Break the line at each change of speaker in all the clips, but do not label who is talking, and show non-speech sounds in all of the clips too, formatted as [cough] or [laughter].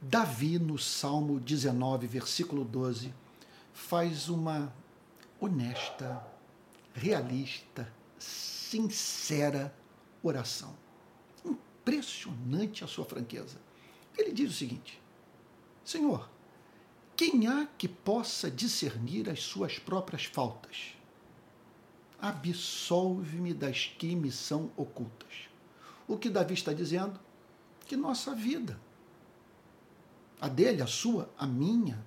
Davi, no Salmo 19, versículo 12, faz uma honesta, realista, sincera oração. Impressionante a sua franqueza. Ele diz o seguinte: Senhor, quem há que possa discernir as suas próprias faltas? Absolve-me das que me são ocultas. O que Davi está dizendo? Que nossa vida, a dele, a sua, a minha,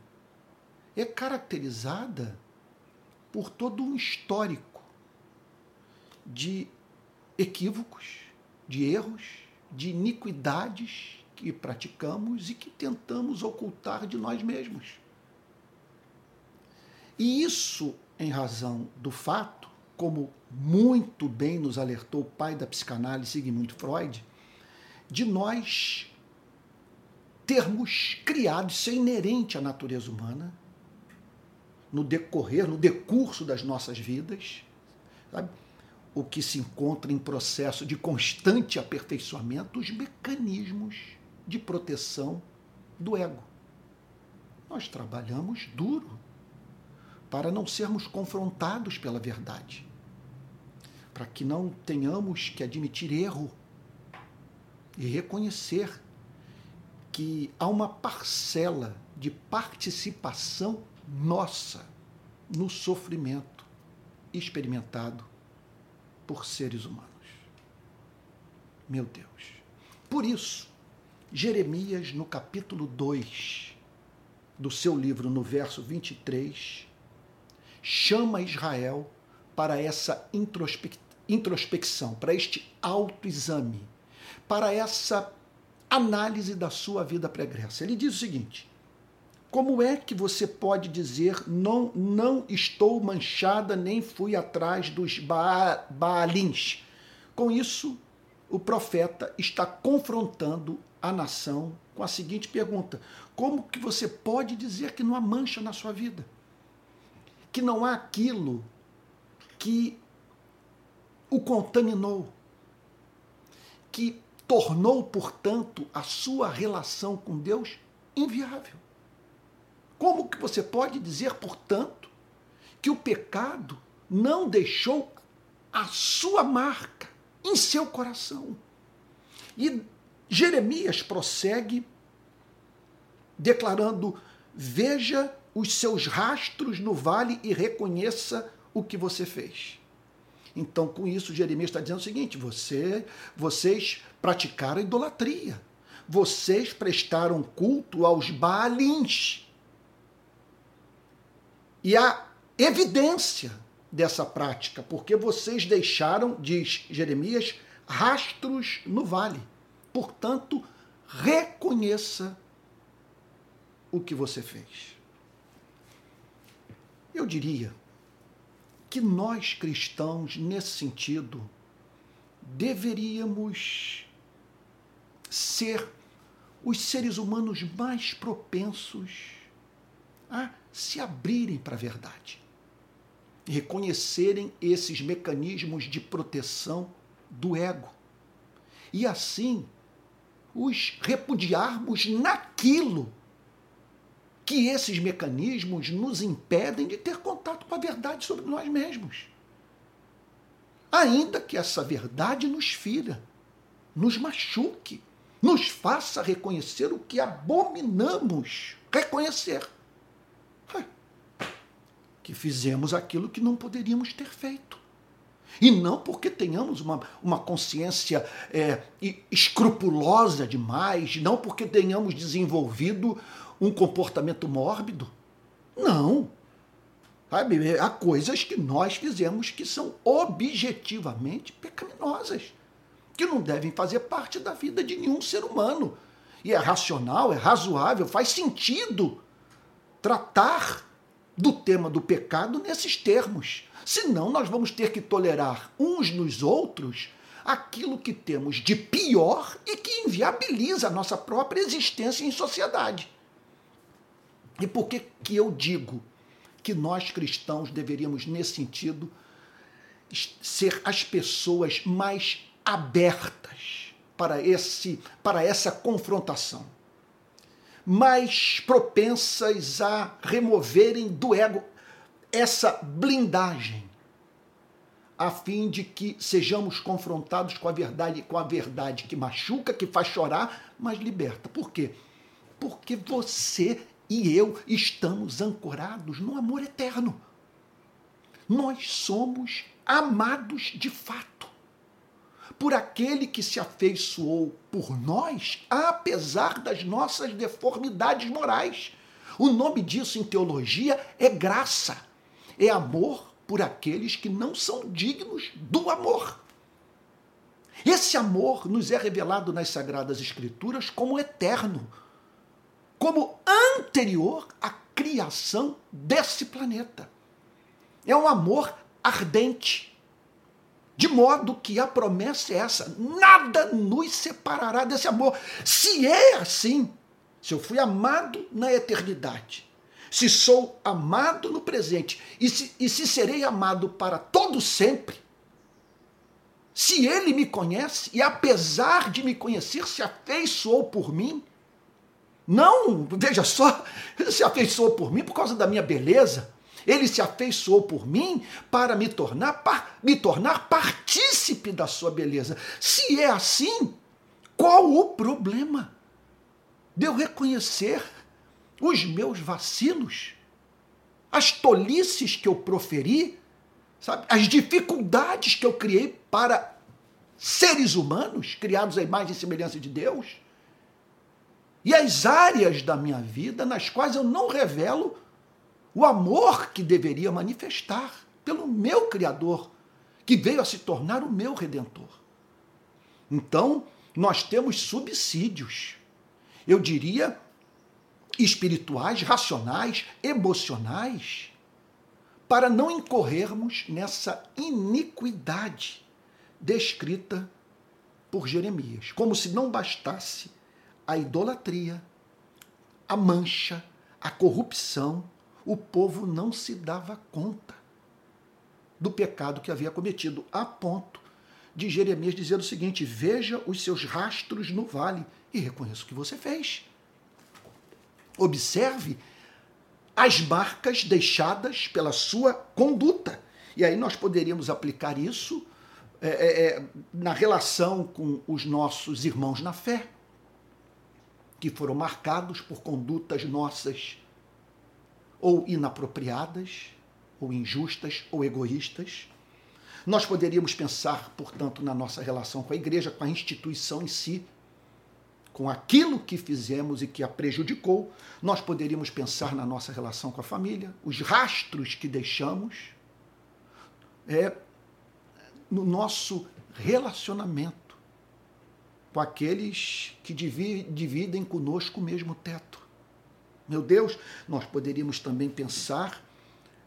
é caracterizada por todo um histórico de equívocos, de erros, de iniquidades que praticamos e que tentamos ocultar de nós mesmos. E isso em razão do fato, como muito bem nos alertou o pai da psicanálise Sigmund Freud, de nós termos criado, isso é inerente à natureza humana, no decorrer, no decurso das nossas vidas, sabe? o que se encontra em processo de constante aperfeiçoamento, os mecanismos de proteção do ego. Nós trabalhamos duro para não sermos confrontados pela verdade, para que não tenhamos que admitir erro e reconhecer que há uma parcela de participação nossa no sofrimento experimentado por seres humanos. Meu Deus. Por isso, Jeremias, no capítulo 2 do seu livro, no verso 23, chama Israel para essa introspecção, para este autoexame, para essa análise da sua vida pregressa. Ele diz o seguinte: como é que você pode dizer não, não estou manchada nem fui atrás dos ba baalins? Com isso, o profeta está confrontando a nação com a seguinte pergunta: Como que você pode dizer que não há mancha na sua vida? Que não há aquilo que o contaminou, que tornou, portanto, a sua relação com Deus inviável. Como que você pode dizer, portanto, que o pecado não deixou a sua marca em seu coração? E Jeremias prossegue declarando: Veja os seus rastros no vale e reconheça o que você fez. Então, com isso, Jeremias está dizendo o seguinte: você, vocês praticaram idolatria, vocês prestaram culto aos Baalins. E há evidência dessa prática, porque vocês deixaram, diz Jeremias, rastros no vale. Portanto, reconheça o que você fez. Eu diria que nós cristãos, nesse sentido, deveríamos ser os seres humanos mais propensos a se abrirem para a verdade, reconhecerem esses mecanismos de proteção do ego e assim os repudiarmos naquilo que esses mecanismos nos impedem de ter contato com a verdade sobre nós mesmos. Ainda que essa verdade nos fira, nos machuque, nos faça reconhecer o que abominamos reconhecer. Que fizemos aquilo que não poderíamos ter feito. E não porque tenhamos uma, uma consciência é, escrupulosa demais, não porque tenhamos desenvolvido um comportamento mórbido. Não. Sabe? Há coisas que nós fizemos que são objetivamente pecaminosas, que não devem fazer parte da vida de nenhum ser humano. E é racional, é razoável, faz sentido tratar do tema do pecado nesses termos. Senão, nós vamos ter que tolerar uns nos outros aquilo que temos de pior e que inviabiliza a nossa própria existência em sociedade. E por que, que eu digo que nós cristãos deveríamos, nesse sentido, ser as pessoas mais abertas para, esse, para essa confrontação? mais propensas a removerem do ego essa blindagem, a fim de que sejamos confrontados com a verdade, com a verdade que machuca, que faz chorar, mas liberta. Por quê? Porque você e eu estamos ancorados no amor eterno. Nós somos amados de fato por aquele que se afeiçoou por nós, apesar das nossas deformidades morais. O nome disso em teologia é graça, é amor por aqueles que não são dignos do amor. Esse amor nos é revelado nas Sagradas Escrituras como eterno, como anterior à criação desse planeta. É um amor ardente, de modo que a promessa é essa: nada nos separará desse amor. Se é assim, se eu fui amado na eternidade, se sou amado no presente e se, e se serei amado para todo sempre, se ele me conhece e apesar de me conhecer se afeiçoou por mim, não, veja só, se afeiçoou por mim por causa da minha beleza, ele se afeiçoou por mim para me tornar, par, me tornar partícipe da sua beleza. Se é assim, qual o problema de eu reconhecer os meus vacilos, as tolices que eu proferi, sabe? as dificuldades que eu criei para seres humanos criados à imagem e semelhança de Deus? E as áreas da minha vida nas quais eu não revelo o amor que deveria manifestar pelo meu Criador, que veio a se tornar o meu redentor. Então, nós temos subsídios, eu diria espirituais, racionais, emocionais, para não incorrermos nessa iniquidade descrita por Jeremias. Como se não bastasse a idolatria, a mancha, a corrupção, o povo não se dava conta do pecado que havia cometido, a ponto de Jeremias dizer o seguinte: Veja os seus rastros no vale e reconheça o que você fez. Observe as marcas deixadas pela sua conduta. E aí nós poderíamos aplicar isso é, é, na relação com os nossos irmãos na fé, que foram marcados por condutas nossas ou inapropriadas, ou injustas, ou egoístas. Nós poderíamos pensar, portanto, na nossa relação com a igreja, com a instituição em si, com aquilo que fizemos e que a prejudicou. Nós poderíamos pensar na nossa relação com a família, os rastros que deixamos, é, no nosso relacionamento com aqueles que dividem conosco o mesmo teto. Meu Deus, nós poderíamos também pensar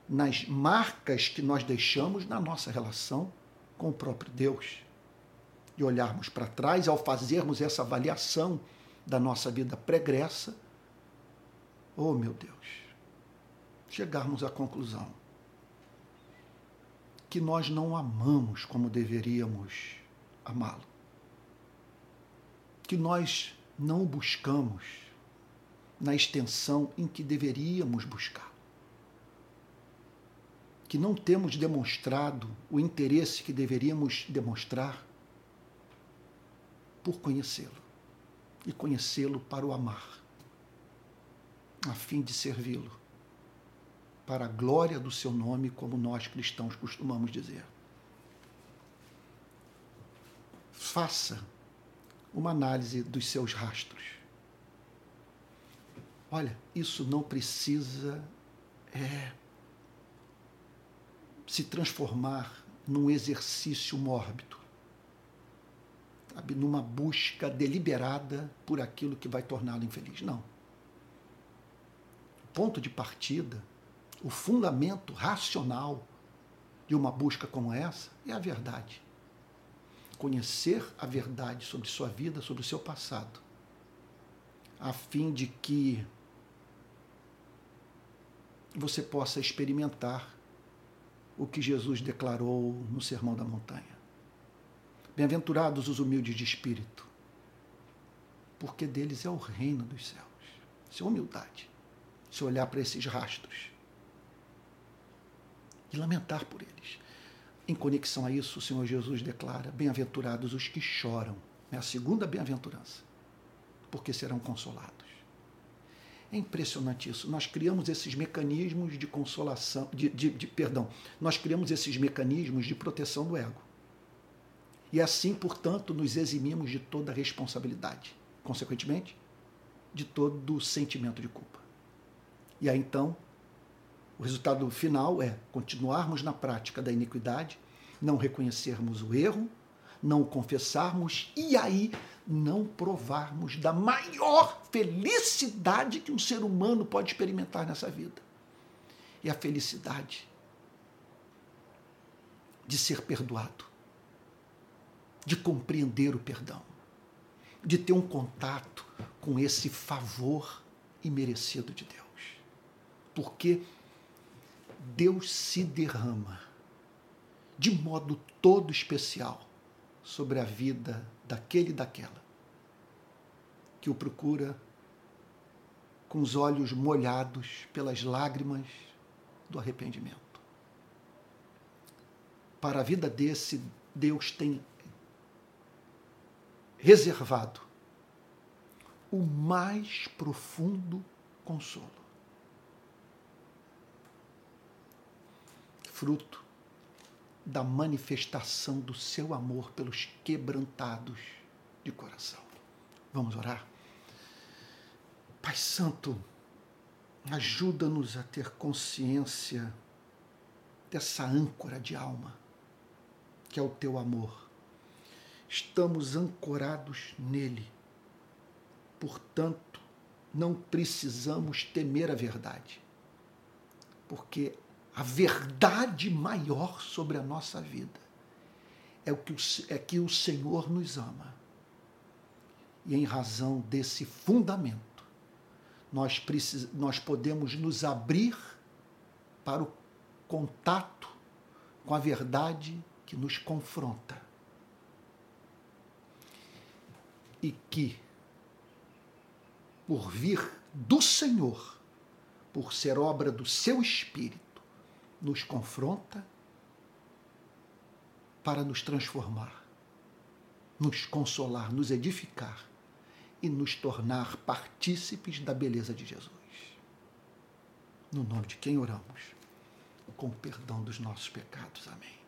nas marcas que nós deixamos na nossa relação com o próprio Deus. E olharmos para trás, ao fazermos essa avaliação da nossa vida pregressa, oh meu Deus, chegarmos à conclusão que nós não amamos como deveríamos amá-lo, que nós não buscamos na extensão em que deveríamos buscar. Que não temos demonstrado o interesse que deveríamos demonstrar por conhecê-lo e conhecê-lo para o amar, a fim de servi-lo para a glória do seu nome, como nós cristãos costumamos dizer. Faça uma análise dos seus rastros Olha, isso não precisa é, se transformar num exercício mórbido, sabe, numa busca deliberada por aquilo que vai torná-lo infeliz. Não. O ponto de partida, o fundamento racional de uma busca como essa é a verdade. Conhecer a verdade sobre sua vida, sobre o seu passado, a fim de que você possa experimentar o que Jesus declarou no Sermão da Montanha. Bem-aventurados os humildes de espírito, porque deles é o reino dos céus. Isso é humildade. Se olhar para esses rastros e lamentar por eles. Em conexão a isso, o Senhor Jesus declara: Bem-aventurados os que choram. É a segunda bem-aventurança, porque serão consolados. É impressionante isso. Nós criamos esses mecanismos de consolação, de, de, de, perdão, nós criamos esses mecanismos de proteção do ego. E assim, portanto, nos eximimos de toda responsabilidade. Consequentemente, de todo sentimento de culpa. E aí então, o resultado final é continuarmos na prática da iniquidade, não reconhecermos o erro, não o confessarmos e aí não provarmos da maior felicidade que um ser humano pode experimentar nessa vida. E a felicidade de ser perdoado, de compreender o perdão, de ter um contato com esse favor imerecido de Deus. Porque Deus se derrama de modo todo especial sobre a vida daquele e daquela que o procura com os olhos molhados pelas lágrimas do arrependimento. Para a vida desse, Deus tem reservado o mais profundo consolo. Fruto da manifestação do seu amor pelos quebrantados de coração. Vamos orar? Pai Santo, ajuda-nos a ter consciência dessa âncora de alma, que é o teu amor. Estamos ancorados nele Portanto, não precisamos temer a verdade, porque a verdade maior sobre a nossa vida é, o que, o, é que o Senhor nos ama. E em razão desse fundamento, nós, precis, nós podemos nos abrir para o contato com a verdade que nos confronta. E que por vir do Senhor, por ser obra do seu Espírito, nos confronta para nos transformar, nos consolar, nos edificar e nos tornar partícipes da beleza de Jesus. No nome de quem oramos? Com o perdão dos nossos pecados. Amém.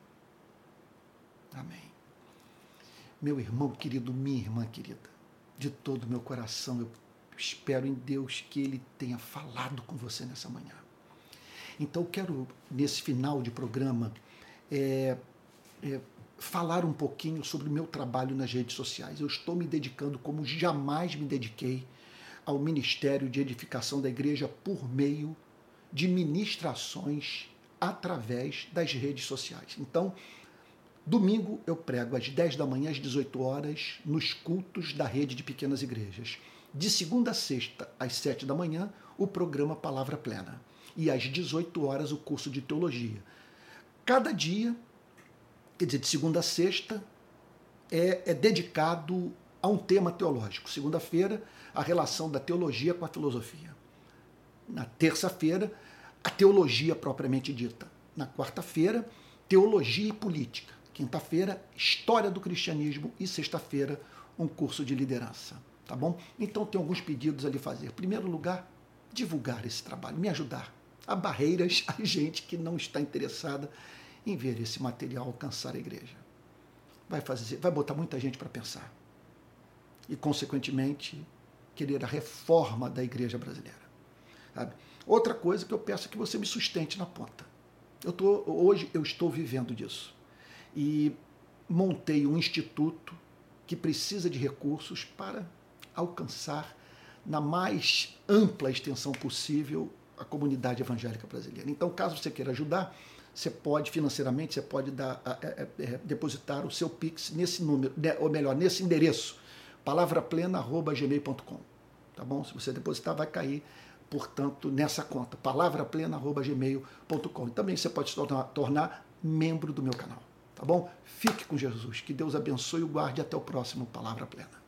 Amém. Meu irmão querido, minha irmã querida, de todo o meu coração eu espero em Deus que Ele tenha falado com você nessa manhã. Então, quero, nesse final de programa, é, é, falar um pouquinho sobre o meu trabalho nas redes sociais. Eu estou me dedicando como jamais me dediquei ao Ministério de Edificação da Igreja por meio de ministrações através das redes sociais. Então, domingo eu prego às 10 da manhã, às 18 horas, nos cultos da rede de pequenas igrejas. De segunda a sexta, às sete da manhã, o programa Palavra Plena. E às 18 horas, o curso de teologia. Cada dia, quer dizer, de segunda a sexta, é, é dedicado a um tema teológico. Segunda-feira, a relação da teologia com a filosofia. Na terça-feira, a teologia propriamente dita. Na quarta-feira, teologia e política. Quinta-feira, história do cristianismo. E sexta-feira, um curso de liderança tá bom? Então tem alguns pedidos ali fazer. Em primeiro lugar, divulgar esse trabalho, me ajudar. Há barreiras [laughs] a gente que não está interessada em ver esse material alcançar a igreja. Vai fazer, vai botar muita gente para pensar. E consequentemente, querer a reforma da igreja brasileira. Sabe? Outra coisa que eu peço é que você me sustente na ponta. Eu tô, hoje eu estou vivendo disso. E montei um instituto que precisa de recursos para alcançar na mais ampla extensão possível a comunidade evangélica brasileira. Então, caso você queira ajudar, você pode financeiramente, você pode dar, é, é, depositar o seu Pix nesse número, né, ou melhor, nesse endereço, palavraplena.gmail.com. Tá bom? Se você depositar, vai cair, portanto, nessa conta, palavraplena.gmail.com. Também você pode se tornar, tornar membro do meu canal. Tá bom? Fique com Jesus. Que Deus abençoe e o guarde até o próximo Palavra Plena.